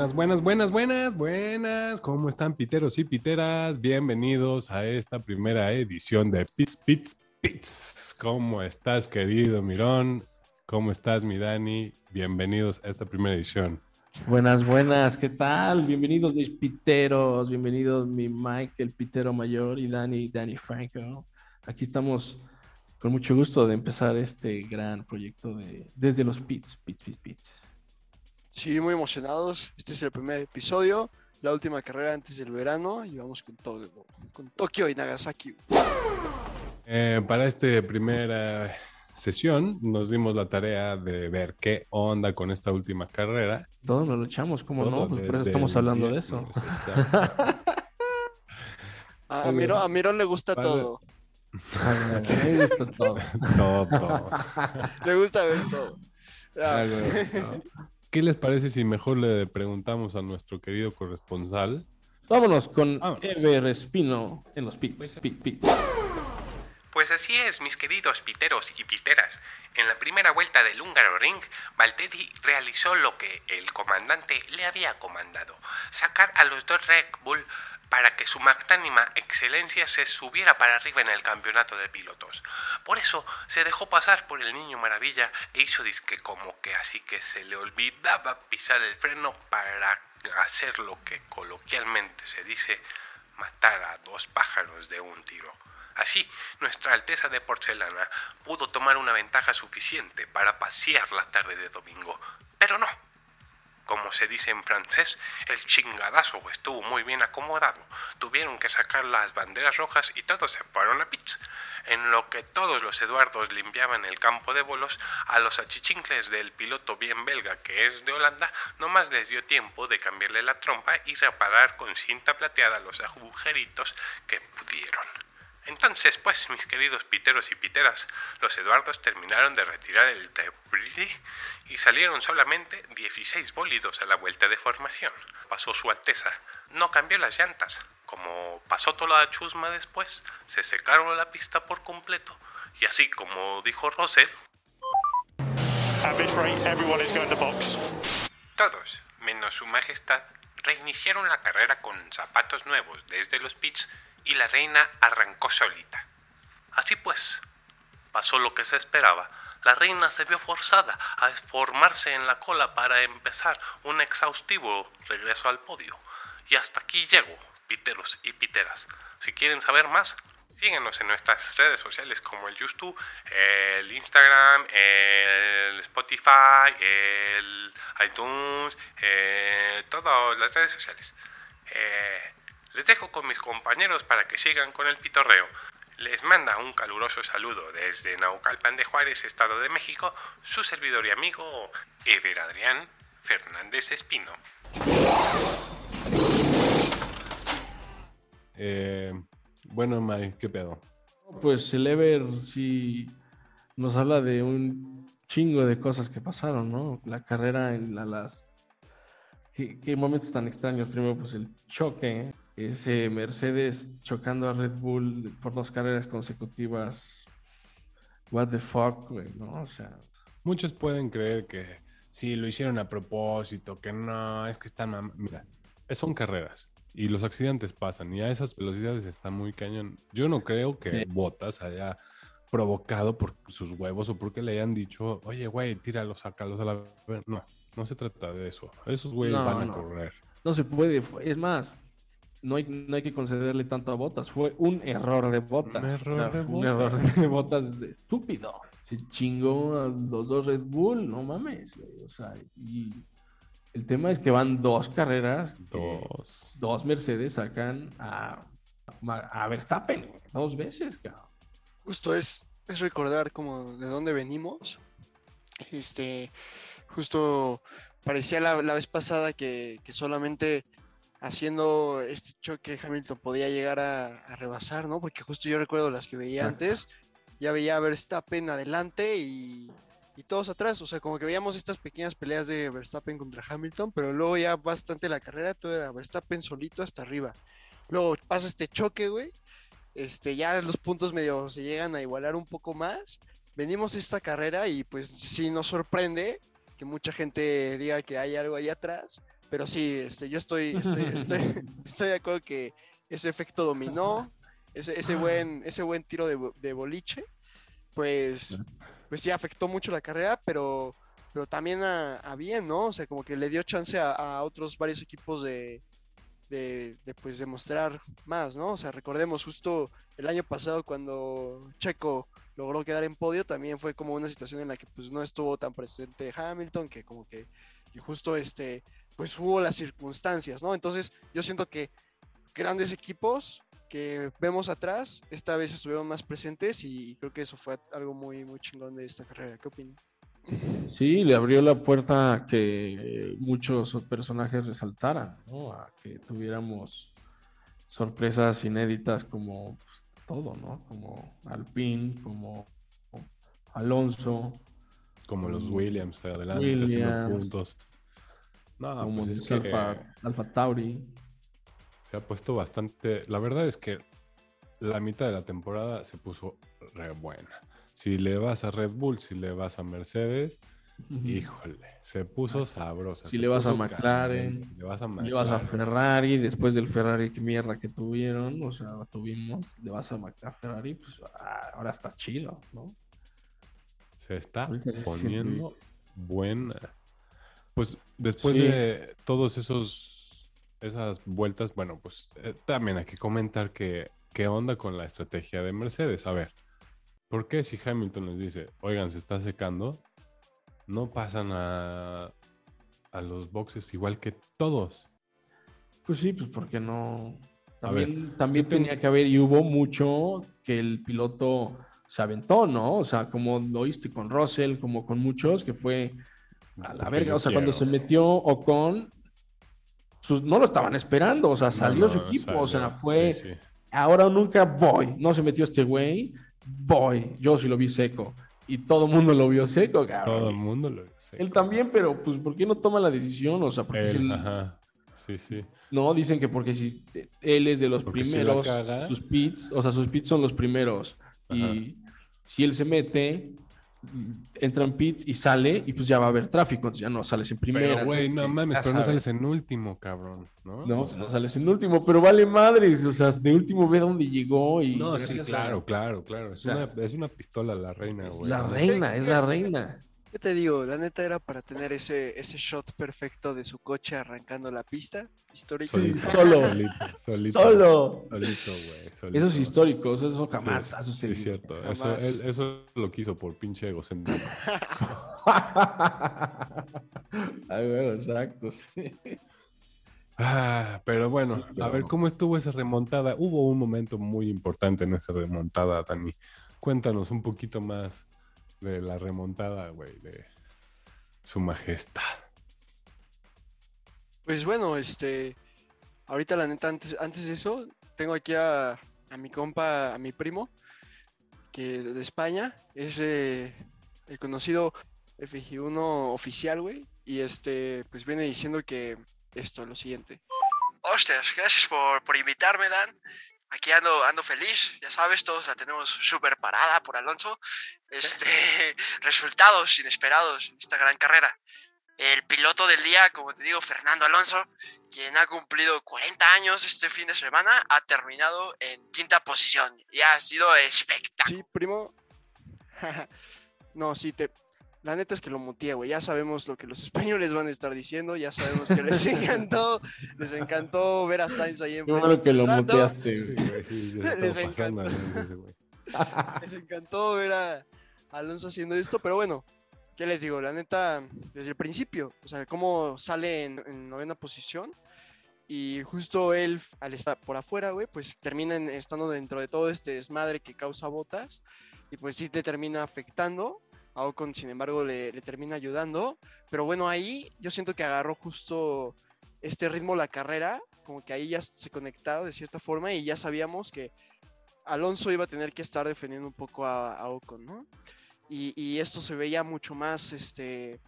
Buenas, buenas, buenas, buenas, buenas. ¿Cómo están piteros y piteras? Bienvenidos a esta primera edición de Pits, Pits, Pits. ¿Cómo estás, querido Mirón? ¿Cómo estás, mi Dani? Bienvenidos a esta primera edición. Buenas, buenas, ¿qué tal? Bienvenidos mis piteros, bienvenidos mi Mike, el pitero mayor, y Dani, Dani Franco. Aquí estamos con mucho gusto de empezar este gran proyecto de desde los pits, pits, pits, pits. Sí, muy emocionados. Este es el primer episodio, la última carrera antes del verano y vamos con todo, con Tokio y Nagasaki. Eh, para esta primera sesión nos dimos la tarea de ver qué onda con esta última carrera. Todos nos lo echamos, ¿cómo Todo no? Pues por eso estamos hablando de eso. A, a Mirón, a Mirón le gusta Padre. todo. Ay, me gusta todo. Todo. Le gusta ver todo. Ya. No. ¿Qué les parece si mejor le preguntamos a nuestro querido corresponsal? Vámonos con Vámonos. Ever Espino en los pits. Pit, pit. Pues así es, mis queridos piteros y piteras. En la primera vuelta del húngaro ring, Valtteri realizó lo que el comandante le había comandado, sacar a los dos Red Bull para que su magnánima excelencia se subiera para arriba en el campeonato de pilotos. Por eso se dejó pasar por el niño maravilla e hizo disque como que así que se le olvidaba pisar el freno para hacer lo que coloquialmente se dice matar a dos pájaros de un tiro. Así, Nuestra Alteza de Porcelana pudo tomar una ventaja suficiente para pasear la tarde de domingo, pero no. Como se dice en francés, el chingadazo estuvo muy bien acomodado. Tuvieron que sacar las banderas rojas y todos se fueron a pits. En lo que todos los Eduardos limpiaban el campo de bolos, a los achichincles del piloto bien belga que es de Holanda, nomás les dio tiempo de cambiarle la trompa y reparar con cinta plateada los agujeritos que pudieron. Entonces, pues, mis queridos piteros y piteras, los Eduardos terminaron de retirar el debris y salieron solamente 16 bólidos a la vuelta de formación. Pasó su Alteza, no cambió las llantas. Como pasó toda la chusma después, se secaron la pista por completo. Y así como dijo box. Todos, menos su majestad, reiniciaron la carrera con zapatos nuevos desde los pits y la reina arrancó solita. Así pues, pasó lo que se esperaba. La reina se vio forzada a formarse en la cola para empezar un exhaustivo regreso al podio. Y hasta aquí llego, piteros y piteras. Si quieren saber más, síguenos en nuestras redes sociales como el YouTube, el Instagram, el Spotify, el iTunes, eh, todas las redes sociales. Eh, les dejo con mis compañeros para que sigan con el pitorreo. Les manda un caluroso saludo desde Naucalpan de Juárez, Estado de México, su servidor y amigo Ever Adrián Fernández Espino. Eh, bueno, Mike, ¿qué pedo? Pues el Ever sí nos habla de un chingo de cosas que pasaron, ¿no? La carrera en la- las... ¿Qué, qué momentos tan extraños? Primero, pues el choque, ese Mercedes chocando a Red Bull por dos carreras consecutivas. What the fuck, güey, ¿no? O sea, Muchos pueden creer que sí, lo hicieron a propósito, que no, es que están... Mira, son carreras y los accidentes pasan y a esas velocidades está muy cañón. Yo no creo que Sí. Botas haya provocado por sus huevos o porque le hayan dicho, oye, güey, tíralos, sácalos a la... No, no se trata de eso. Esos güeyes No, van a no. correr. no se puede. Es más, no hay, no hay que concederle tanto a Botas. Fue un error de Botas. Un error de un Bottas. error de Botas estúpido. Se chingó a los dos Red Bull, no mames. O sea, y el tema es que van dos carreras. Dos. dos Mercedes sacan a, a Verstappen dos veces, cabrón. Justo es, es recordar como de dónde venimos. Este, justo parecía la, la vez pasada que, que solamente haciendo este choque Hamilton podía llegar a, a rebasar, ¿no? Porque justo yo recuerdo las que veía antes, ya veía a Verstappen adelante y, y todos atrás, o sea, como que veíamos estas pequeñas peleas de Verstappen contra Hamilton, pero luego ya bastante la carrera, todo era Verstappen solito hasta arriba. Luego pasa este choque, güey, este, ya los puntos medio se llegan a igualar un poco más. Venimos esta carrera y pues sí nos sorprende que mucha gente diga que hay algo ahí atrás, pero sí, este, yo estoy, estoy, estoy, estoy de acuerdo que ese efecto dominó, ese, ese buen, ese buen tiro de, de boliche, pues, pues sí afectó mucho la carrera, pero, pero también a, a bien, ¿no? O sea, como que le dio chance a, a otros varios equipos de, de, de, pues demostrar más, ¿no? O sea, recordemos justo el año pasado cuando Checo logró quedar en podio, también fue como una situación en la que pues no estuvo tan presente Hamilton, que como que, que justo este, pues hubo las circunstancias, ¿no? Entonces yo siento que grandes equipos que vemos atrás, esta vez estuvieron más presentes y creo que eso fue algo muy, muy chingón de esta carrera. ¿Qué opinan? Sí, le abrió la puerta a que muchos personajes resaltaran, ¿no? A que tuviéramos sorpresas inéditas como pues, todo, ¿no? Como Alpine, como Alonso, Como los Mm. Williams adelante haciendo Williams. puntos. No, como pues es dice que Alfa, Alfa Tauri. se ha puesto bastante. La verdad es que la mitad de la temporada se puso re buena. Si le vas a Red Bull, si le vas a Mercedes, híjole, se puso sabrosa. Si se le vas a McLaren, caliente, si le vas a Le vas a. Ferrari, después del Ferrari que mierda que tuvieron, o sea, tuvimos, le vas a, a Ferrari, pues ah, ahora está chido, ¿no? Se está Ahorita se siente poniendo buena. Pues después Sí. de todos esos esas vueltas, bueno, pues eh, también hay que comentar que qué onda con la estrategia de Mercedes. A ver, ¿por qué si Hamilton les dice, oigan, se está secando, no pasan a, a los boxes igual que todos? Pues sí, pues porque no. Ver, También, también tenía que haber, y hubo mucho que el piloto se aventó, ¿no? O sea, como lo oíste con Russell, como con muchos, que fue a la verga. O sea, cuando se metió Ocon, sus, no lo estaban esperando, o sea, salió no, su equipo, o sea, fue. sí, sí. ahora o nunca voy. No se metió este güey, voy. Yo sí lo vi seco. Y todo el mundo lo vio seco, cabrón. Todo el mundo lo sé. Él también, pero pues ¿por qué no toma la decisión? O sea, porque Él, si el- ajá. Sí, sí. no dicen que porque si él es de los Porque si la primeros, caga. sus pits, o sea, sus pits son los primeros. Y si él se mete, entra en pits y sale, y pues ya va a haber tráfico, entonces ya no sales en primera. Pero, güey, no mames, pero no sabes. sales en último, cabrón, ¿no? No, O sea, no sales en último, pero vale madres, o sea, de último ve dónde llegó y... No, sí, claro, claro, claro. Es, O sea, una, es una pistola la reina, Es güey. la reina, es la reina. ¿Qué te digo? La neta era para tener ese, ese shot perfecto de su coche arrancando la pista. Histórico. Solito, solo. solito, solito. Solo. Solito, güey. solito. Esos históricos, eso jamás Sí, ha Sí, sucedido. es cierto. Eso, él- eso lo quiso por pinche egocéntrico. ah, bueno, exacto, sí. Ah, pero bueno, a ver cómo estuvo esa remontada. Hubo un momento muy importante en esa remontada, Dani. Cuéntanos un poquito más de la remontada, güey, de su majestad. Pues bueno, este, ahorita la neta, antes, antes de eso, tengo aquí a, a mi compa, a mi primo, que de España, es eh, el conocido FG1 oficial, güey, y este, pues viene diciendo que esto, lo siguiente. Hostias, gracias por, por invitarme, Dan. Aquí ando, ando feliz, ya sabes, todos la tenemos súper parada por Alonso. Este, resultados inesperados en esta gran carrera. El piloto del día, como te digo, Fernando Alonso, quien ha cumplido 40 años este fin de semana, ha terminado en quinta posición y ha sido espectacular. Sí, primo. no, sí, te... La neta es que lo mutea, güey. Ya sabemos lo que los españoles van a estar diciendo. Ya sabemos que les encantó. Les encantó ver a Sainz ahí en Qué bueno que lo muteaste. Güey. sí, Les güey. Les encantó ver a Alonso haciendo esto, pero bueno, ¿qué les digo? La neta, desde el principio, o sea, cómo sale en, en novena posición y justo él, al estar por afuera, güey, pues termina estando dentro de todo este desmadre que causa botas y pues sí te termina afectando. A Ocon, sin embargo, le, le termina ayudando. Pero bueno, ahí yo siento que agarró justo este ritmo la carrera, como que ahí ya se conectaba de cierta forma y ya sabíamos que Alonso iba a tener que estar defendiendo un poco a, a Ocon, ¿no? Y, y esto se veía mucho más, este,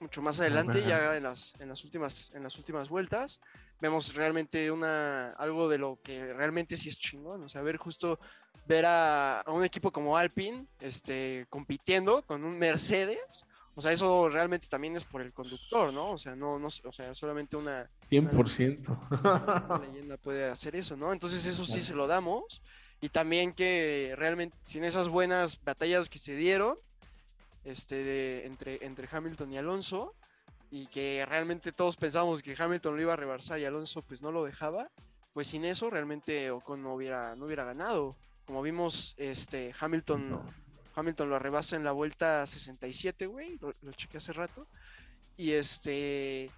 mucho más adelante, Ajá. ya en las, en las últimas, en las últimas vueltas. Vemos realmente una, algo de lo que realmente sí es chingón, o sea, ver justo, ver a, a un equipo como Alpine, este, compitiendo con un Mercedes, O sea, eso realmente también es por el conductor, ¿no? O sea, no, no, o sea, solamente una, 100%. una leyenda puede hacer eso, ¿no? Entonces eso sí se lo damos. Y también que realmente sin esas buenas batallas que se dieron este, de- entre, entre Hamilton y Alonso, y que realmente todos pensábamos que Hamilton lo iba a rebasar y Alonso pues no lo dejaba, pues sin eso realmente Ocon no hubiera, no hubiera ganado. Como vimos, este, Hamilton, No. Hamilton lo rebasa en la vuelta 67, güey, lo, lo chequé hace rato. Y este,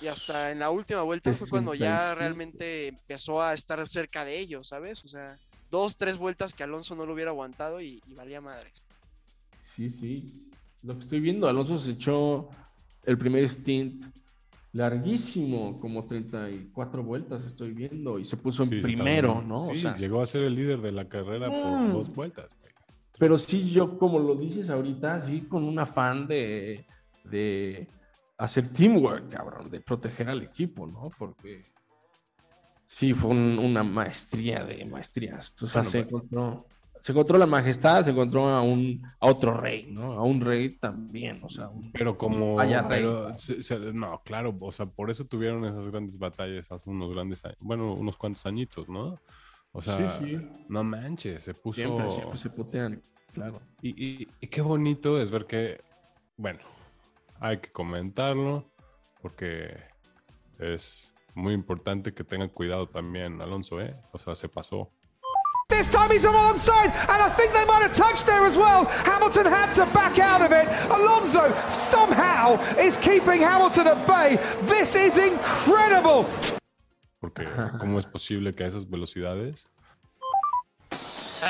y hasta en la última vuelta fue cuando ya 67. realmente empezó a estar cerca de ellos, ¿sabes? O sea, dos, tres vueltas que Alonso no lo hubiera aguantado y, y valía madres. Sí, sí. Lo que estoy viendo, Alonso se echó el primer stint larguísimo, como 34 vueltas estoy viendo, y se puso en Sí, primero. ¿no? O Sí, sea, llegó a ser el líder de la carrera por Mm. dos vueltas. güey. pero sí, yo, como lo dices ahorita, sí, con un afán de, de hacer teamwork, cabrón, de proteger al equipo, ¿no? Porque sí, fue un- una maestría de maestrías. O sea, Bueno, se pero- encontró. Se encontró la majestad, se encontró a un a otro rey, ¿no? A un rey también, o sea, un- Pero como. Vaya rey. pero se- se- no, claro, o sea, por eso tuvieron esas grandes batallas hace unos grandes años. Bueno, unos cuantos añitos, ¿no? O sea, Sí, sí. no manches, se puso. siempre, siempre se putean, claro. Y, y- y qué bonito es ver que, bueno, hay que comentarlo porque es muy importante que tengan cuidado también, Alonso, ¿eh? O sea, se pasó. This time he's alongside, and I think they might have touched there as well. Hamilton had to back out of it. Alonso somehow is keeping Hamilton at bay. This is incredible. Porque, ¿cómo es posible que a esas velocidades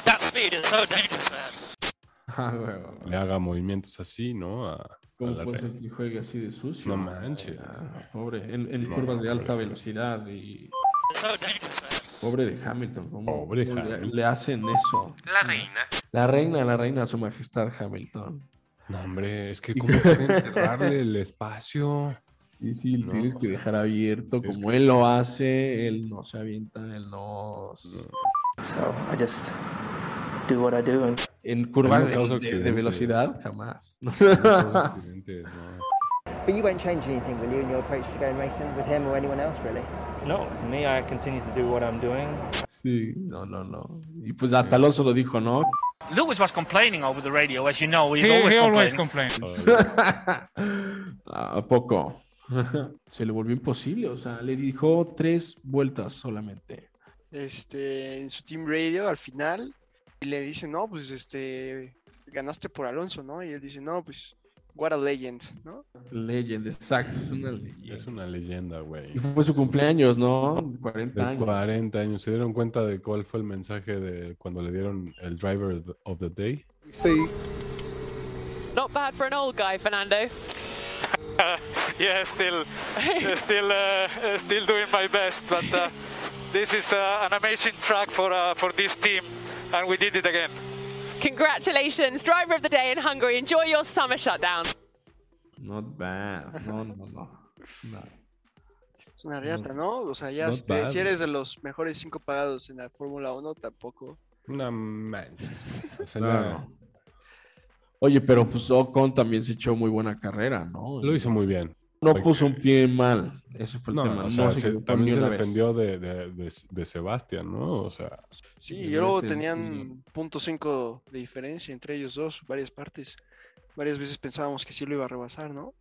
that speed is so dangerous, man. Ah, güey, le haga movimientos así, ¿no? A, a ¿Cómo la puede red. ser que juegue así de sucio? No manches. Ah, pobre, en, en No, curvas de alta hombre. velocidad y so dangerous, man. Pobre de Hamilton. ¿cómo, Pobre cómo le, Hamilton. le hacen eso? La reina. La reina, la reina, su majestad Hamilton. No, hombre, es que ¿cómo pueden cerrarle el espacio? Y sí, No, tienes que sea, dejar abierto como que- él lo hace, él no se avienta, él no... So I just do what I do and En curvas no de, de- de velocidad, jamás. No accidentes, no. But you won't change anything, will you, in your approach to going racing with him or anyone else, really? No, me, I continue to do what I'm doing. Sí, no, no, no. Y pues hasta Alonso lo dijo, ¿no? Lewis was complaining over the radio, as you know. He's always complaining. ¿A poco? Se le volvió imposible, o sea, le dijo tres vueltas solamente. este, en su team radio al final y le dice, no, pues este, ganaste por Alonso, ¿no? Y él dice, no, pues, what a legend, ¿no? Legend, exacto, es una leyenda. Es una leyenda, güey. Y fue su cumpleaños, ¿no? 40 De años. 40 años. ¿Se dieron cuenta de cuál fue el mensaje de cuando le dieron el driver of the day? Not bad for an old guy, Fernando. Yeah, still, still, uh, still doing my best. But uh, this is uh, an amazing track for uh, for this team, and we did it again. Congratulations, driver of the day in Hungary. Enjoy your summer shutdown. Not bad. No, no, no. No. Es una riata, ¿no? O sea, ya Not si, te- bad. si eres de los mejores cinco pagados en la Fórmula 1, tampoco. No manches. O sea, No. Oye, pero pues Ocon también se echó muy buena carrera, ¿no? lo hizo muy bien. No puso un pie mal. Ese fue el No, tema. o sea, no se también se defendió de, de, de, de Sebastián, ¿no? O sea, Sí, y luego yo tenían punto .5 de diferencia entre ellos dos, varias partes. Varias veces pensábamos que sí lo iba a rebasar, ¿no?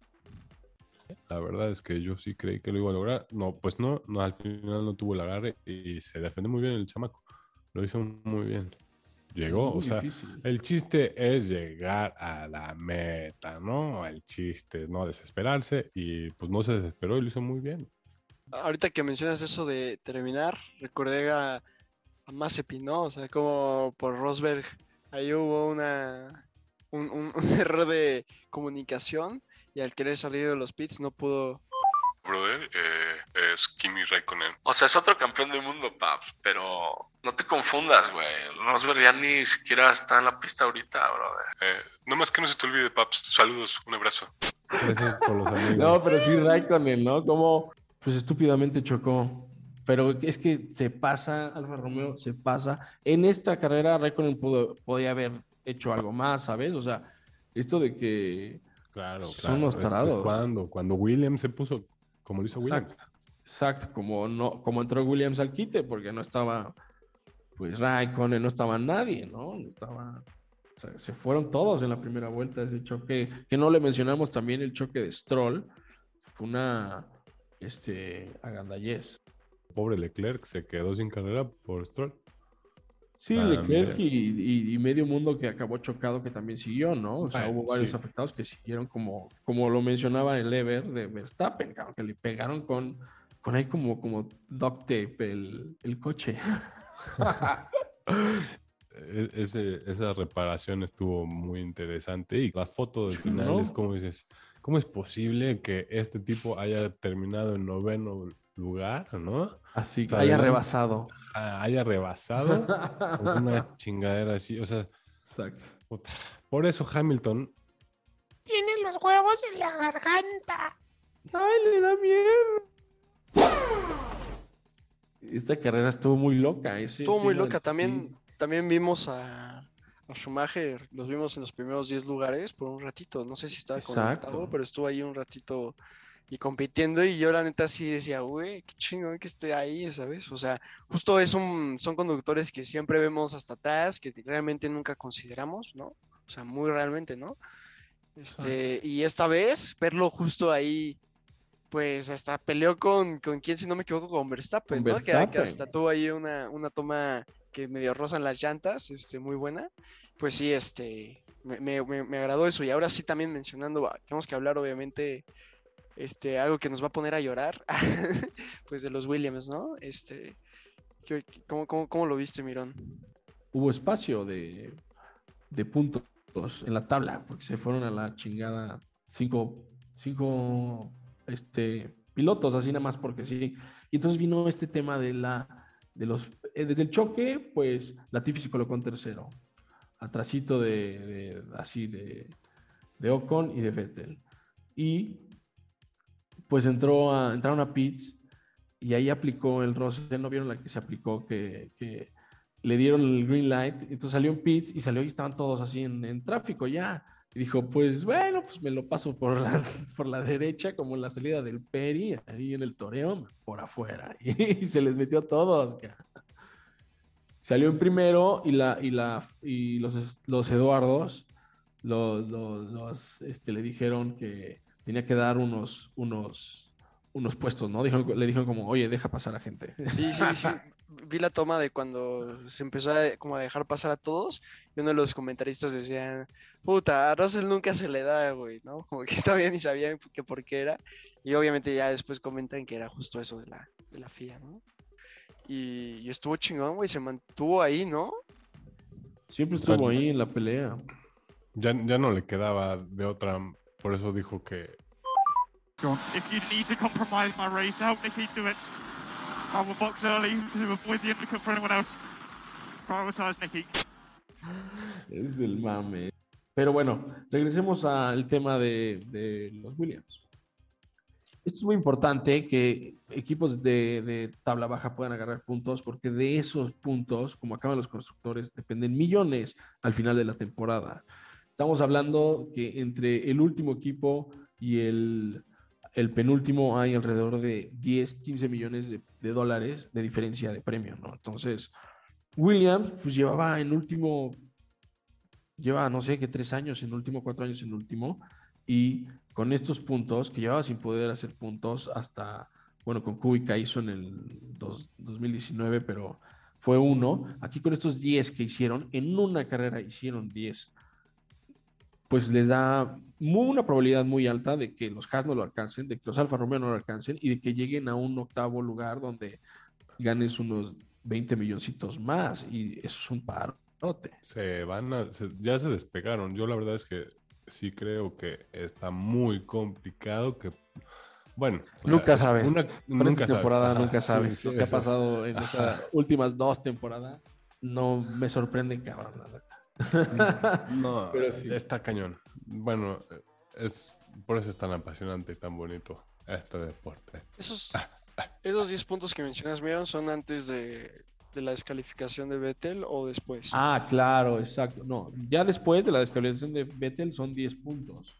la verdad es que yo sí creí que lo iba a lograr. No, pues no, no al final no tuvo el agarre y se defendió muy bien el chamaco. Lo hizo muy bien. Llegó, o sea, difícil. el chiste es llegar a la meta, ¿no? El chiste es no desesperarse y pues no se desesperó y lo hizo muy bien. Ahorita que mencionas eso de terminar, recordé a, a Mazepin, ¿no? O sea, como por Rosberg, ahí hubo una, un, un- un error de comunicación y al querer salir de los pits no pudo Brother, eh, es Kimi Raikkonen. O sea, es otro campeón del mundo, Paps, pero no te confundas, güey. Rosberg ya ni siquiera está en la pista ahorita, brother. no más que no se te olvide, Paps. Saludos, un abrazo. Gracias por los amigos. No, pero sí Raikkonen, ¿no? Como, pues estúpidamente chocó. Pero es que se pasa, Alfa Romeo se pasa. En esta carrera Raikkonen pudo, podía haber hecho algo más, ¿sabes? O sea, esto de que Claro, Son claro. unos Este es tarados. cuando, cuando Williams se puso como lo hizo Williams. Exacto. Exacto, como no, como entró Williams al quite, porque no estaba, pues Raikkonen, no estaba nadie, ¿no? No estaba. o sea, se fueron todos en la primera vuelta ese choque, que no le mencionamos también el choque de Stroll, fue una este agandallez. Pobre Leclerc se quedó sin carrera por Stroll. Sí. Leclerc y, y- y medio mundo que acabó chocado que también siguió, ¿no? O sea, Bueno, hubo varios sí. afectados que siguieron como, como lo mencionaba el Ever de Verstappen, cabrón, que le pegaron con, con ahí como, como duct tape el, el coche. E- ese- esa reparación estuvo muy interesante y la foto del final ¿no? es como dices, ¿cómo es posible que este tipo haya terminado en noveno lugar, no? Así, O sea, haya rebasado. Ah, haya rebasado con una chingadera así, o sea, Exacto. puta. por eso Hamilton Tiene los huevos en la garganta. ¡Ay, le da miedo! Esta carrera estuvo muy loca. Estuvo muy loca. También, también vimos a, a Schumacher, los vimos en los primeros 10 lugares por un ratito. No sé si estaba Exacto. conectado, pero estuvo ahí un ratito y compitiendo. Y yo, la neta, sí decía, güey, qué chingón que esté ahí, ¿sabes? O sea, justo es un, son conductores que siempre vemos hasta atrás, que realmente nunca consideramos, ¿no? O sea, muy realmente, ¿no? Este, y esta vez, verlo justo ahí. Pues hasta peleó con, con quién, si no me equivoco, con Verstappen, ¿no? Que- hasta tuvo ahí una, una toma que medio rozan las llantas, este, muy buena. Pues sí, este, me, me- me- agradó eso. Y ahora sí también mencionando, ah, tenemos que hablar obviamente, este, algo que nos va a poner a llorar, pues de los Williams, ¿no? Este, ¿qué- qué- ¿cómo, cómo, cómo lo viste, Mirón? Hubo espacio de, de puntos en la tabla, porque se fueron a la chingada cinco, cinco este, pilotos, así nada más porque sí. Y entonces vino este tema de la de los eh, desde el choque, pues Latifi se colocó en tercero, atrasito de, de- así de, de Ocon y de Vettel. Y pues entró a, entraron a pits y ahí aplicó el roce, ¿no vieron la que se aplicó? Que, que le dieron el green light, entonces salió en pits y salió y estaban todos así en, en tráfico ya. Y dijo, pues bueno, pues me lo paso por la, por la derecha, como en la salida del Peri, ahí en el toreo, por afuera. Y, se les metió a todos. Salió en primero y, la, y, la, y los, los Eduardos los, los- los, este, le dijeron que tenía que dar unos, unos, unos puestos, ¿no? Dijeron- le dijeron como, oye, deja pasar a gente. Sí, sí, sí. Vi la toma de cuando se empezó a, como a dejar pasar a todos y uno de los comentaristas decían, puta, a Russell nunca se le da, güey, ¿no? Como que todavía ni sabían que por qué era. Y obviamente ya después comentan que era justo eso de la, de la FIA, ¿no? Y, y estuvo chingón, güey, se mantuvo ahí, ¿no? Siempre estuvo ahí en la pelea. ya, ya no le quedaba de otra, por eso dijo que If you need to compromise my race, help Nicky do it. I will box early to avoid the undercut for anyone else. Prioritize Nicky. Es del mame. Pero bueno, regresemos al tema de, los Williams. Esto es muy importante que equipos de tabla baja puedan agarrar puntos porque de esos puntos, como acaban los constructores, dependen millones al final de la temporada. Estamos hablando que entre el último equipo y el, el penúltimo hay alrededor de 10, 15 millones de, dólares de diferencia de premio, ¿no? Entonces, Williams pues llevaba en último lleva no sé qué tres años en último, cuatro años en último, y con estos puntos, que llevaba sin poder hacer puntos hasta, bueno, con Kubica hizo en el dos- 2019, pero fue uno. Aquí con estos 10 que hicieron, en una carrera hicieron 10, pues les da muy- una probabilidad muy alta de que los Haas no lo alcancen, de que los Alfa Romeo no lo alcancen y de que lleguen a un octavo lugar donde ganes unos 20 milloncitos más, y eso es un parote. se van a, se- ya se despegaron. Yo la verdad es que sí creo que está muy complicado que, bueno, sea, Nunca es sabes. una- nunca sabes. temporada Ajá, nunca sí, sabes sí, lo que ha pasado en estas últimas dos temporadas. No me sorprende, cabrón, la neta. No, Pero sí. está cañón. Bueno, es por eso es tan apasionante y tan bonito este deporte. Esos, esos 10 puntos que mencionas, Miron, son antes de, de la descalificación de Vettel o después. Ah, claro, exacto. No, ya después de la descalificación de Vettel son 10 puntos.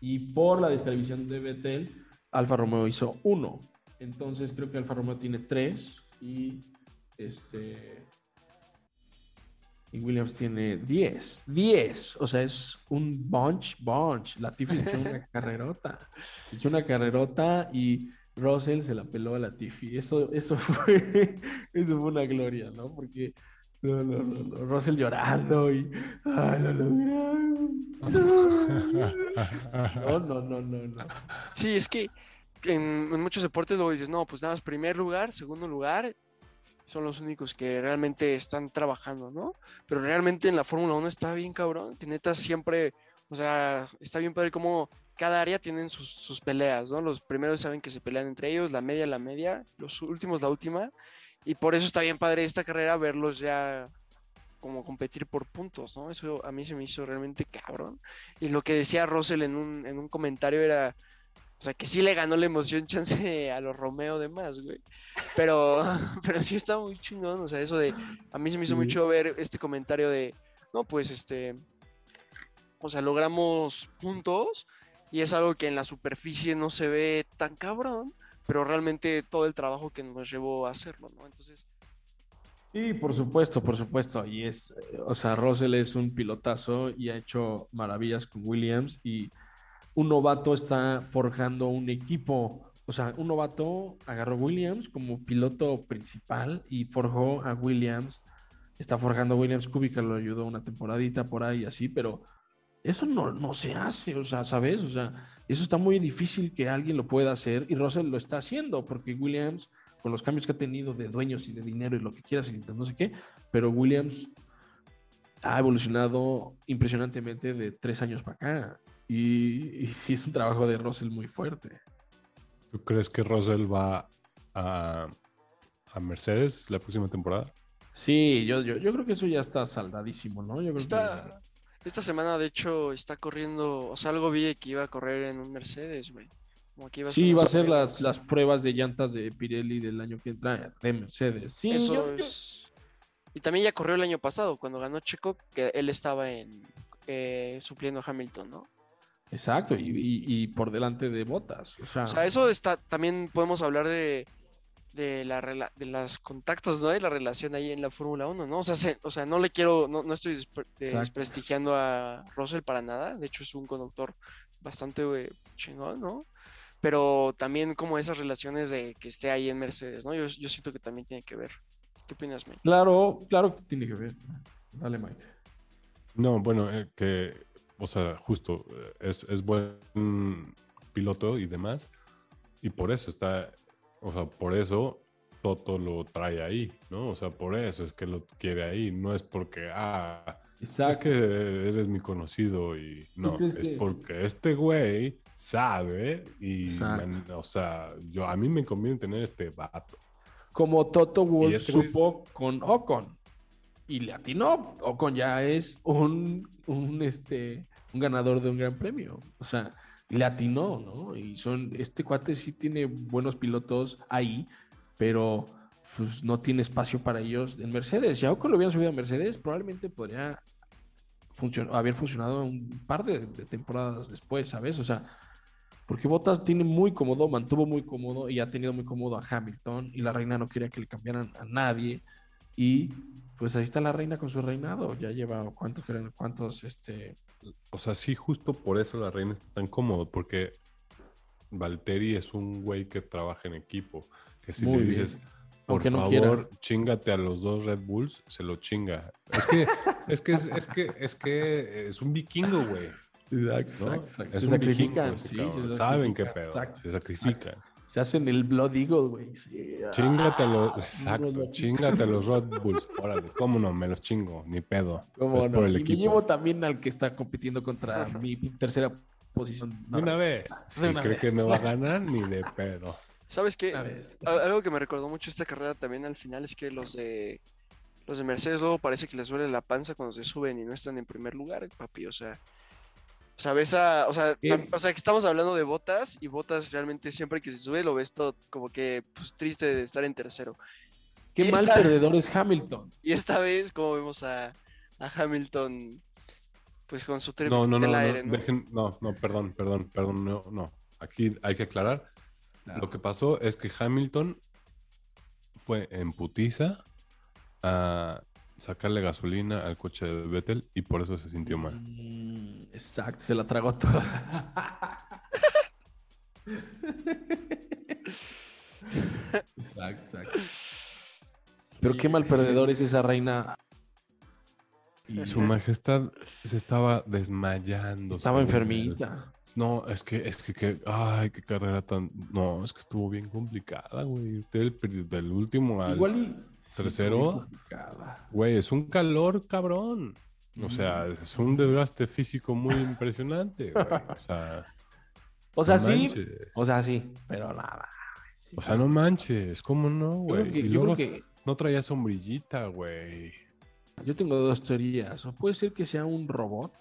Y por la descalificación de Vettel, Alfa Romeo hizo uno. Entonces creo que Alfa Romeo tiene tres y este y Williams tiene 10. 10. O sea, es un bunch, bunch. Latifi se echó una carrerota. Se echó una carrerota y Russell se la peló a Latifi. Eso, eso, fue, eso fue una gloria, ¿no? Porque Russell llorando y. ¡Ay, lo logramos! No, no, no, no, no. Sí, es que en, en muchos deportes luego dices, no, pues nada más primer lugar, segundo lugar, son los únicos que realmente están trabajando, ¿no? Pero realmente en la Fórmula 1 está bien cabrón, que siempre, o sea, está bien padre cómo cada área tienen sus, sus peleas, ¿no? Los primeros saben que se pelean entre ellos, la media, la media, los últimos, la última, y por eso está bien padre esta carrera verlos ya como competir por puntos, ¿no? Eso a mí se me hizo realmente cabrón. Y lo que decía Russell en un, en un comentario era, o sea, que sí le ganó la emoción chance a los Romeo de más, güey. Pero, pero sí está muy chingón, o sea, eso de, a mí se me hizo Sí. mucho ver este comentario de, no, pues este, o sea, logramos puntos y es algo que en la superficie no se ve tan cabrón, pero realmente todo el trabajo que nos llevó a hacerlo, ¿no? Entonces, Sí, por supuesto, por supuesto. Y es, eh, o sea, Russell es un pilotazo y ha hecho maravillas con Williams y un novato está forjando un equipo. O sea, un novato agarró Williams como piloto principal y forjó a Williams. Está forjando a Williams. Kubica lo ayudó una temporadita por ahí así, pero eso no, no se hace, o sea, ¿sabes? O sea, eso está muy difícil que alguien lo pueda hacer y Russell lo está haciendo porque Williams, con los cambios que ha tenido de dueños y de dinero y lo que quieras y no sé qué, pero Williams ha evolucionado impresionantemente de tres años para acá y, y sí es un trabajo de Russell muy fuerte. ¿Tú crees que Russell va a, a Mercedes la próxima temporada? Sí, yo, yo, yo creo que eso ya está saldadísimo, ¿no? Yo creo esta, esta semana de hecho está corriendo, o sea, algo vi que iba a correr en un Mercedes, güey. Como que iba que a sí, va a ser las, pruebas. las pruebas de llantas de Pirelli del año que entra de Mercedes. Sí, Eso yo- es. Y también ya corrió el año pasado, cuando ganó Checo, que él estaba en eh, supliendo a Hamilton, ¿no? Exacto, y, y- y por delante de botas. O sea, O sea, eso está, también podemos hablar de, de, la, rela- de las contactos, ¿no? De la relación ahí en la Fórmula 1, ¿no? O sea, se- o sea, no le quiero, no, no estoy despre- eh, desprestigiando a Russell para nada, de hecho es un conductor bastante güey, chingón, ¿no? Pero también como esas relaciones de que esté ahí en Mercedes, ¿no? Yo, yo siento que también tiene que ver. ¿Qué opinas, Mike? claro, claro que tiene que ver. Dale, Mike. No, bueno, eh, que, o sea, justo, eh, es, es buen piloto y demás, y por eso está, o sea, por eso Toto lo trae ahí, ¿no? O sea, por eso es que lo quiere ahí, no es porque, ah, es que eres mi conocido y no, es que- porque este güey sabe y, man, o sea, yo, a mí me conviene tener este vato. Como Toto Wolff este güey es- supo con Ocon. Y le atinó. Ocon ya es un, un, este, un ganador de un gran premio. O sea, le atinó, ¿no? Y son, este cuate sí tiene buenos pilotos ahí, pero pues no tiene espacio para ellos en Mercedes. Si a Ocon lo hubieran subido a Mercedes, probablemente podría haber funcionado un par de, de temporadas después, ¿sabes? O sea, porque Bottas tiene muy cómodo, mantuvo muy cómodo y ha tenido muy cómodo a Hamilton y la reina no quería que le cambiaran a nadie y pues ahí está la reina con su reinado, ya lleva cuántos cuántos este O sea, sí, justo por eso la reina está tan cómodo, porque Valtteri es un güey que trabaja en equipo. Que si Muy le bien. dices, por Aunque favor, chingate a los dos Red Bulls, se lo chinga. Es que, es que, es, es que, es que es un vikingo, güey. Exacto, ¿no? exacto, exacto. Es Se un sacrifican, vikingo sí, se Saben qué pedo. exacto, se sacrifican. Se hacen el Blood Eagle, güey. sí. Chingate a los, Ah, exacto, no, no. chingate a los Red Bulls. Órale, cómo no, me los chingo, ni pedo. ¿Cómo es no? por el y me equipo. llevo también al que está compitiendo contra mi tercera posición. Una vez. Si una cree vez. que me va a ganar, ni de pedo. ¿Sabes qué? Algo que me recordó mucho esta carrera también al final es que los de los de Mercedes luego parece que les duele la panza cuando se suben y no están en primer lugar, papi. O sea, o sea, ves a, o sea, o sea, que estamos hablando de botas y botas realmente siempre que se sube lo ves todo como que pues, triste de estar en tercero. Qué Y mal esta- perdedor es Hamilton. Y esta vez, como vemos a, a Hamilton pues con su tren No, no, no, aire, ¿no? dejen- no, no, perdón, perdón, perdón, no, no. Aquí hay que aclarar. Lo que pasó es que Hamilton fue en putiza a sacarle gasolina al coche de Vettel y por eso se sintió mal. Mm, exacto, se la tragó toda. exacto, exacto. Pero qué mal perdedor es esa reina. Y Su majestad se estaba desmayando. estaba enfermita. No, es que, es que, que- ay, qué carrera tan. No, es que estuvo bien complicada, güey. Del, del último al Igual y- sí, tercero. muy complicada. Güey, es un calor cabrón. O sea, es un desgaste físico muy impresionante, güey. O sea, O sea, no sí. manches. O sea, sí, pero nada. O sea, no manches, ¿cómo no, Yo creo güey? que- Y yo creo luego que- no traía sombrillita, güey. Yo tengo dos teorías. O puede ser que sea un robot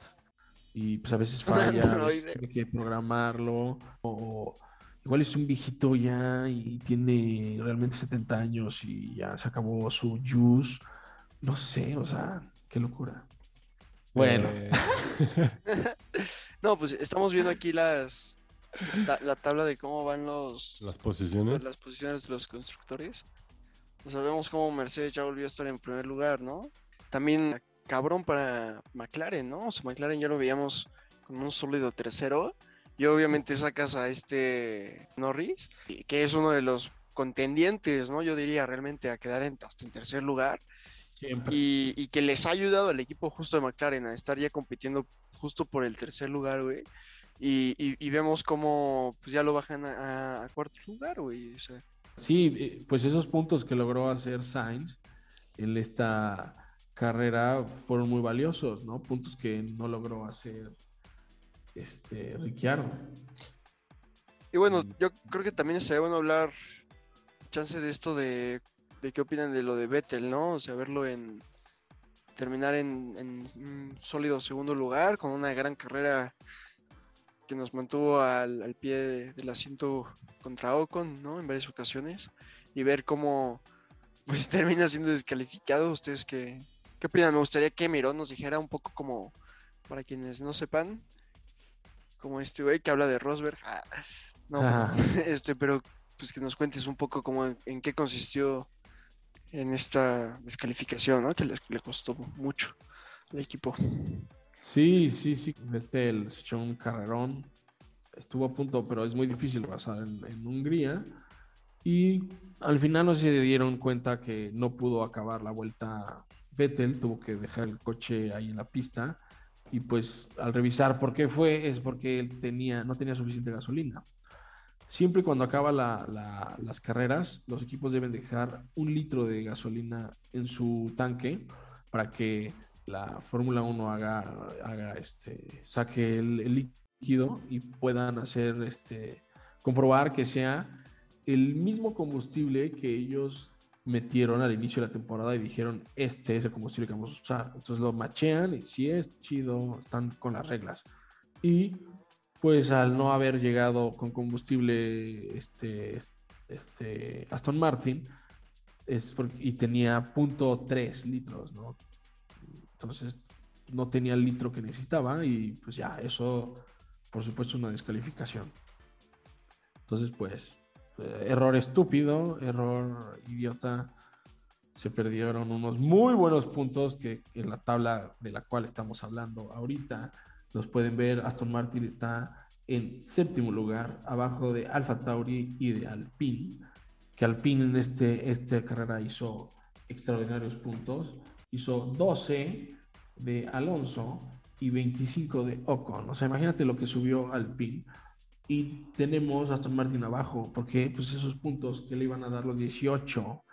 y pues a veces falla, a veces androide. tiene que programarlo. O igual es un viejito ya y tiene realmente 70 años y ya se acabó su juice. No sé, o sea, qué locura. Bueno, Eh, No, pues estamos viendo aquí las la, la tabla de cómo van los las posiciones. las posiciones de los constructores. O sea, vemos cómo Mercedes ya volvió a estar en primer lugar, ¿no? También cabrón para McLaren, ¿no? O sea, McLaren ya lo veíamos con un sólido tercero. Y obviamente sacas a este Norris, que es uno de los contendientes, ¿no? Yo diría realmente a quedar en, hasta en tercer lugar. siempre. Y, y que les ha ayudado al equipo justo de McLaren a estar ya compitiendo justo por el tercer lugar, güey. Y, y- y vemos cómo pues, ya lo bajan a, a- a cuarto lugar, güey. O sea, Sí, eh, pues esos puntos que logró hacer Sainz en esta carrera fueron muy valiosos, ¿no? Puntos que no logró hacer este Ricciardo. y bueno, yo creo que también estaría bueno hablar, chance de esto de, de qué opinan de lo de Vettel, ¿no? O sea, verlo en terminar en, en un sólido segundo lugar con una gran carrera que nos mantuvo al, al pie de- del asiento contra Ocon, ¿no? En varias ocasiones. Y ver cómo pues termina siendo descalificado. ¿Ustedes qué, qué opinan? Me gustaría que Mirón nos dijera un poco como, para quienes no sepan, como este güey que habla de Rosberg. Ah, no, Ajá. este, pero pues que nos cuentes un poco como en, en qué consistió en esta descalificación, ¿no? Que le, le costó mucho al equipo. Sí, sí, sí. Vettel se echó un carrerón. Estuvo a punto, pero es muy difícil pasar en, en Hungría. Y al final no se dieron cuenta que no pudo acabar la vuelta Vettel, tuvo que dejar el coche ahí en la pista. Y pues al revisar por qué fue, es porque él tenía, no tenía suficiente gasolina. Siempre cuando acaba la- la- las carreras, los equipos deben dejar un litro de gasolina en su tanque para que la Fórmula 1 haga, haga este, saque el, el líquido y puedan hacer este, comprobar que sea el mismo combustible que ellos metieron al inicio de la temporada y dijeron, este es el combustible que vamos a usar. Entonces lo machean y si es chido, están con las reglas. Y pues al no haber llegado con combustible este, este Aston Martin es por- y tenía .3 litros, ¿no? Entonces no tenía el litro que necesitaba y pues ya, eso por supuesto una descalificación. Entonces pues error estúpido, error idiota. Se perdieron unos muy buenos puntos que en la tabla de la cual estamos hablando ahorita los pueden ver. Aston Martin está en séptimo lugar, abajo de Alfa Tauri y de Alpine. Que Alpine en este, esta carrera hizo extraordinarios puntos. Hizo 12 de Alonso y 25 de Ocon. O sea, imagínate lo que subió Alpine. Y tenemos Aston Martin abajo, porque pues esos puntos que le iban a dar los 18,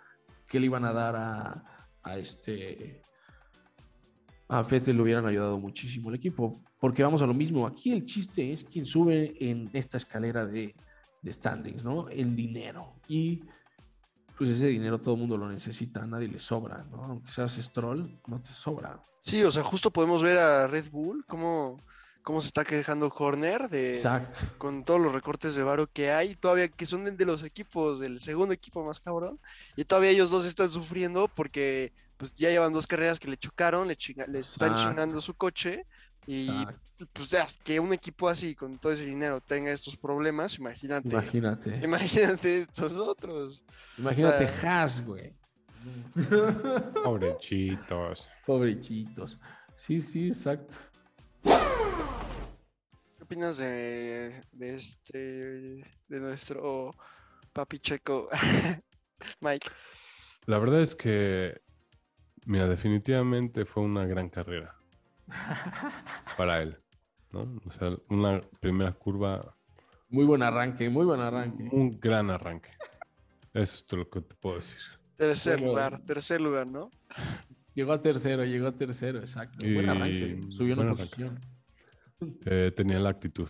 que le iban a dar a, a este a Vettel le hubieran ayudado muchísimo al equipo. Porque vamos a lo mismo, aquí el chiste es quien sube en esta escalera de, standings, ¿no? El dinero. Y pues ese dinero todo el mundo lo necesita, a nadie le sobra, ¿no? Aunque seas Stroll, no te sobra. Sí, o sea, justo podemos ver a Red Bull cómo, cómo se está quejando Horner de Exacto. con todos los recortes de varo que hay, todavía que son de los equipos del segundo equipo más cabrón, y todavía ellos dos están sufriendo porque pues ya llevan dos carreras que le chocaron, le, chinga- le están chingando su coche, Y Exacto. pues ya, que un equipo así, con todo ese dinero, tenga estos problemas, imagínate. Imagínate. Imagínate estos otros. Imagínate O sea, Haas, güey. Pobrechitos. Pobrecitos. Sí, sí, exacto. ¿Qué opinas de, de este, de nuestro papi checo, Mike? La verdad es que, mira, definitivamente fue una gran carrera para él, ¿no? O sea, una primera curva, Muy buen arranque, muy buen arranque. un gran arranque. Eso es todo lo que te puedo decir. Tercer Bueno. lugar, tercer lugar, ¿no? Llegó a tercero, llegó a tercero, exacto. Buen Y arranque. Subió una buen arranque. Eh, tenía la actitud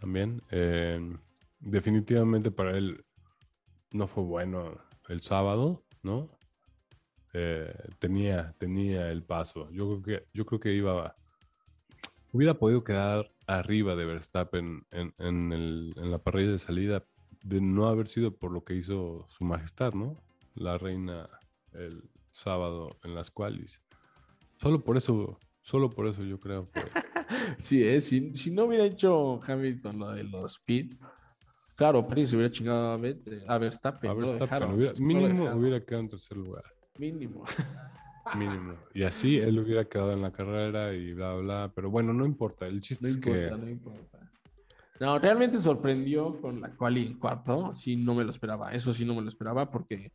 también. Eh, definitivamente para él no fue bueno el sábado, ¿no? Eh, tenía, tenía el paso. Yo creo que, yo creo que iba. Hubiera podido quedar arriba de Verstappen en, en la parrilla de salida de no haber sido por lo que hizo su majestad, ¿no? La reina el sábado en las cuales. Solo por eso, solo por eso yo creo que Sí, eh, si, si no hubiera hecho Hamilton lo de los pits, claro, Pérez se hubiera chingado a, Vet- a Verstappen. A Verstappen hubiera- mínimo hubiera quedado en tercer lugar. Mínimo. Mínimo. Y así él hubiera quedado en la carrera y bla, bla. Pero bueno, no importa. El chiste No es importa, que no importa. No, realmente sorprendió con la quali en cuarto. Sí, no me lo esperaba. Eso sí, no me lo esperaba porque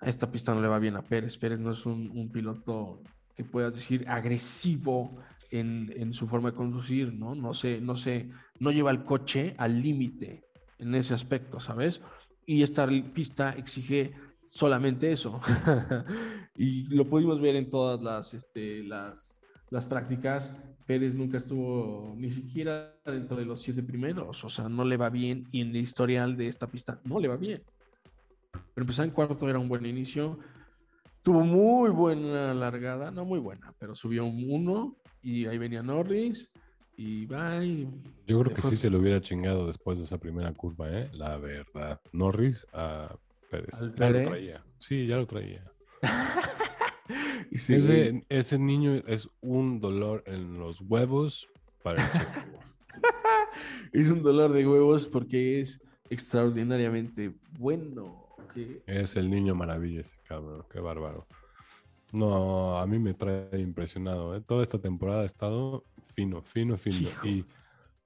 a esta pista no le va bien a Pérez. Pérez no es un, un piloto que puedas decir agresivo en, en su forma de conducir, ¿no? No sé, no sé, no lleva el coche al límite en ese aspecto, ¿sabes? Y esta pista exige solamente eso. y lo pudimos ver en todas las, este, las, las prácticas. Pérez nunca estuvo ni siquiera dentro de los siete primeros, o sea, no le va bien y en el historial de esta pista no le va bien. Pero empezar en cuarto era un buen inicio. Tuvo muy buena largada, no muy buena, pero subió un uno y ahí venía Norris y bye. yo creo que sí se lo hubiera chingado después de esa primera curva, ¿eh? La verdad. Norris a Pérez. ¿Al Ya lo Pérez? traía. Sí, ya lo traía. Y sí, Ese, ese niño es un dolor en los huevos para el checo. es un dolor de huevos porque es extraordinariamente bueno. ¿Sí? Es el niño maravilla ese cabrón, qué bárbaro. No, a mí me trae impresionado. ¿eh? Toda esta temporada ha estado fino, fino, fino. Y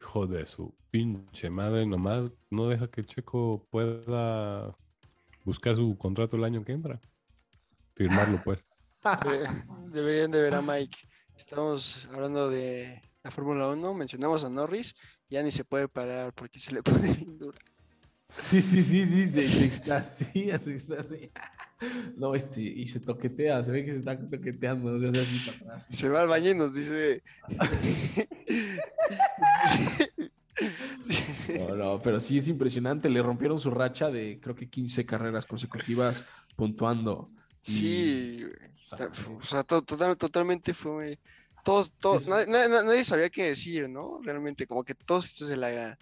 hijo de su pinche madre, nomás no deja que Checo pueda buscar su contrato el año que entra. Firmarlo, pues. Debe- Deberían de ver a Mike. Estamos hablando de la Fórmula 1, mencionamos a Norris, ya ni se puede parar porque se le pone duro. Sí, sí, sí, sí, se, se extasia, se extasia. No, este, y se toquetea, se ve que se está toqueteando, o sea, así para atrás. Se va al baño y nos dice. No, no, pero sí es impresionante, le rompieron su racha de creo que 15 carreras consecutivas puntuando. Y- Sí, o sea, to- total- totalmente fue. Todos, todos, nadie, nadie- nadie sabía qué decir, ¿no? Realmente, como que todos se la.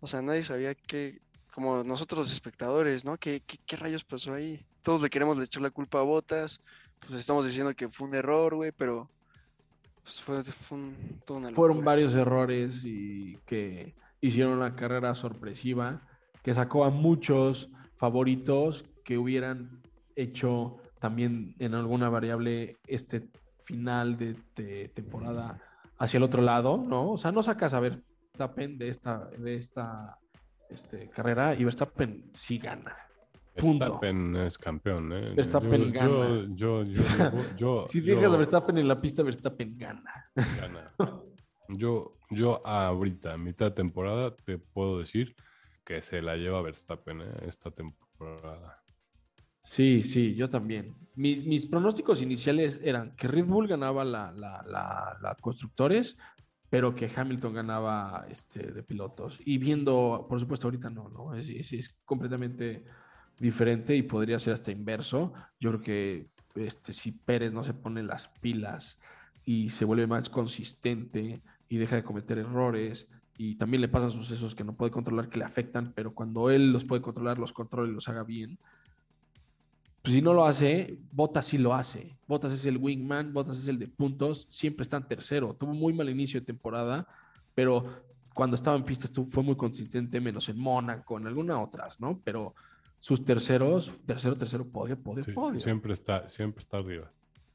O sea, nadie sabía qué. Como nosotros los espectadores, ¿no? ¿Qué, qué, qué rayos pasó ahí? Todos le queremos echar la culpa a Botas. Pues estamos diciendo que fue un error, güey, pero. Pues fue, fue un- toda una Fueron varios errores y que hicieron una carrera sorpresiva, que sacó a muchos favoritos que hubieran hecho también en alguna variable este final de, de temporada hacia el otro lado, ¿no? O sea, no sacas a Verstappen de esta, de esta este, carrera y Verstappen sí gana. Punto. Verstappen es campeón, ¿eh? Verstappen yo, gana. Yo, yo, yo, yo, yo- si dejas a Verstappen en la pista, Verstappen gana. gana. Yo, yo ahorita, a mitad de temporada, te puedo decir que se la lleva Verstappen ¿eh? esta temporada. Sí, sí, yo también. Mis, mis pronósticos iniciales eran que Red Bull ganaba la, la, la, la constructores, pero que Hamilton ganaba este, de pilotos. Y viendo, por supuesto, ahorita no, ¿no? Es, es, completamente diferente y podría ser hasta inverso. Yo creo que este, si Pérez no se pone las pilas y se vuelve más consistente y deja de cometer errores y también le pasan sucesos que no puede controlar que le afectan, pero cuando él los puede controlar, los controla y los haga bien, Pues si no lo hace, Bottas sí lo hace. Bottas es el wingman, Bottas es el de puntos, siempre está en tercero. Tuvo muy mal inicio de temporada, pero cuando estaba en pista estuvo, fue muy consistente, menos en Mónaco, en algunas otras, ¿no? Pero sus terceros, tercero, tercero, podio, podio, Sí, podio. siempre está, siempre está arriba.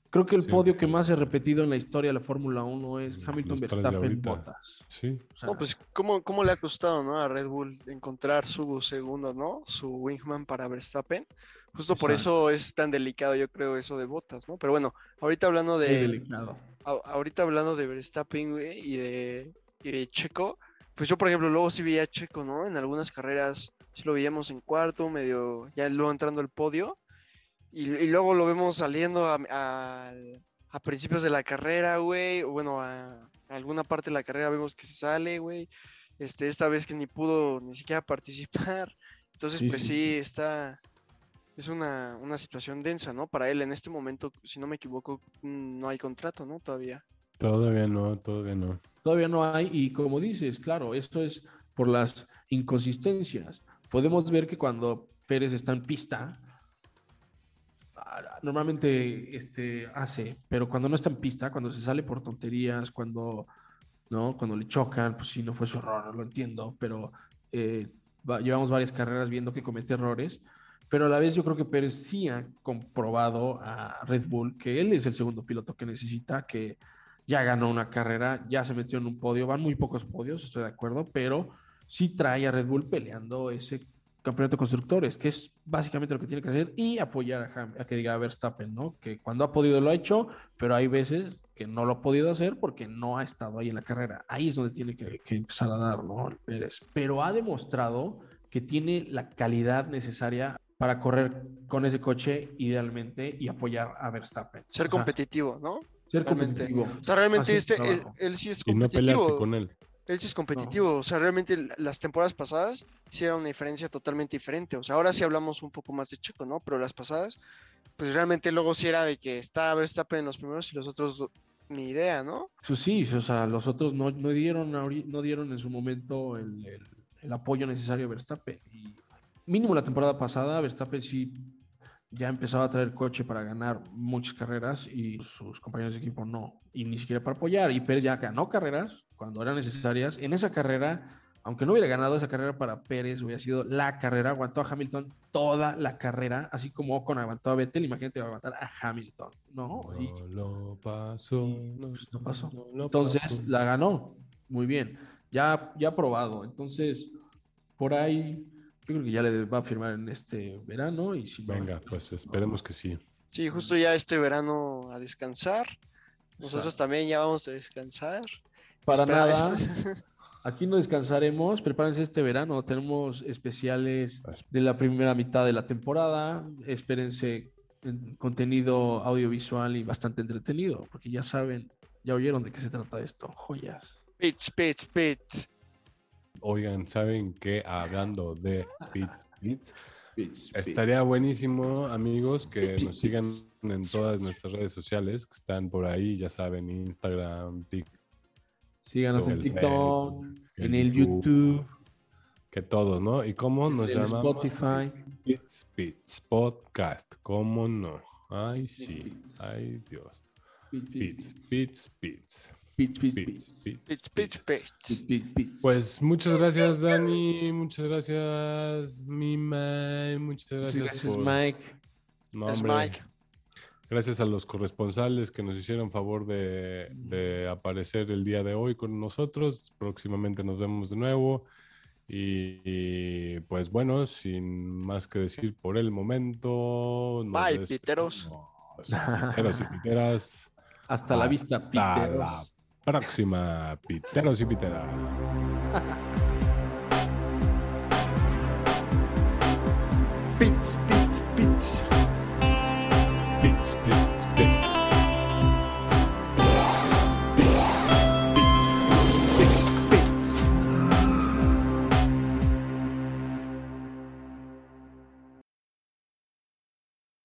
Creo que el siempre. podio que más se ha repetido en la historia de la Fórmula 1 es Hamilton, Verstappen. Bottas. Sí. O sea, No, pues, ¿cómo, ¿cómo le ha costado, ¿no? A Red Bull encontrar su segundo, ¿no? Su wingman para Verstappen. Justo por eso es tan delicado, yo creo, eso de botas, ¿no? Pero bueno, ahorita hablando de. delicado. a- ahorita hablando de Verstappen, güey, y de, y de Checo, pues yo, por ejemplo, luego sí veía a Checo, ¿no? En algunas carreras sí lo veíamos en cuarto, medio, ya luego entrando al podio, y, y luego lo vemos saliendo a, a- a principios de la carrera, güey, o bueno, a, a alguna parte de la carrera vemos que se sale, güey, este, esta vez que ni pudo ni siquiera participar, entonces, Sí, pues sí. sí, está... Es una, una situación densa, ¿no? Para él en este momento, si no me equivoco, mm, no hay contrato, ¿no? Todavía. Todavía no, todavía no. Todavía no hay, y como dices, claro, esto es por las inconsistencias. Podemos ver que cuando Pérez está en pista, ah, normalmente este, hace, pero cuando no está en pista, cuando se sale por tonterías, cuando, ¿no? cuando le chocan, pues sí, no fue su error, lo entiendo, pero eh, va- llevamos varias carreras viendo que comete errores, pero a la vez yo creo que Pérez sí ha comprobado a Red Bull que él es el segundo piloto que necesita, que ya ganó una carrera, ya se metió en un podio, van muy pocos podios, estoy de acuerdo, pero sí trae a Red Bull peleando ese campeonato de constructores, que es básicamente lo que tiene que hacer, y apoyar a, Ham- a que diga a Verstappen, ¿no? Que cuando ha podido lo ha hecho, pero hay veces que no lo ha podido hacer porque no ha estado ahí en la carrera. Ahí es donde tiene que, que empezar a dar, ¿no? Pérez. Pero ha demostrado que tiene la calidad necesaria para correr con ese coche idealmente y apoyar a Verstappen. Ser O sea, competitivo, ¿no? ser Realmente. competitivo. O sea, realmente este, él, sí es Y no competitivo. pelearse con él. Él sí es competitivo. O sea, realmente las temporadas pasadas sí era una diferencia totalmente diferente. O sea, ahora sí hablamos un poco más de Checo, ¿no? Pero las pasadas, pues realmente luego sí era de que está Verstappen en los primeros y los otros ni idea, ¿no? Pues sí, o sea, los otros no, no dieron no dieron en su momento el, el- el apoyo necesario a Verstappen. Y mínimo la temporada pasada, Verstappen sí ya empezaba a traer coche para ganar muchas carreras y sus compañeros de equipo no, y ni siquiera para apoyar. Y Pérez ya ganó carreras cuando eran necesarias. En esa carrera, aunque no hubiera ganado esa carrera para Pérez, hubiera sido la carrera, aguantó a Hamilton toda la carrera, así como Ocon aguantó a Vettel, imagínate va a aguantar a Hamilton, ¿no? Y- No lo pasó. No, pues no pasó. no lo Entonces pasó. la ganó. Muy bien. Ya, ya probado. Entonces, por ahí, yo creo que ya le va a firmar en este verano. Y si no, Venga, pues esperemos que sí. Sí, justo ya este verano a descansar. Nosotros también ya vamos a descansar. para Espera- nada. Aquí no descansaremos. Prepárense este verano. Tenemos especiales de la primera mitad de la temporada. Espérense en- contenido audiovisual y bastante entretenido. Porque ya saben, ya oyeron de qué se trata esto. Joyas. Pitch, pitch, pitch. Oigan, ¿saben qué? Hablando de Pits Pits, estaría buenísimo, amigos, que nos sigan en todas nuestras redes sociales que están por ahí, ya saben, Instagram, TikTok, Síganos en TikTok, Facebook, en el YouTube. que todos, ¿no? ¿Y cómo nos en llamamos? Spotify. Pits Pits Podcast, ¿cómo no? Ay, sí, ay, Dios. Pits, Pits, Pits, Pitch, pitch, pitch. Pits, pits. Pues muchas gracias, Dani. Muchas gracias, Mima. Muchas gracias, gracias, por- Mike. No, Es. Mike. Gracias a los corresponsales que nos hicieron favor de, de aparecer el día de hoy con nosotros. Próximamente nos vemos de nuevo. Y, y, pues bueno, sin más que decir por el momento. Bye, piteros. Piteros y piteras. Hasta la vista, la piteros. Próxima, piteros y piteras.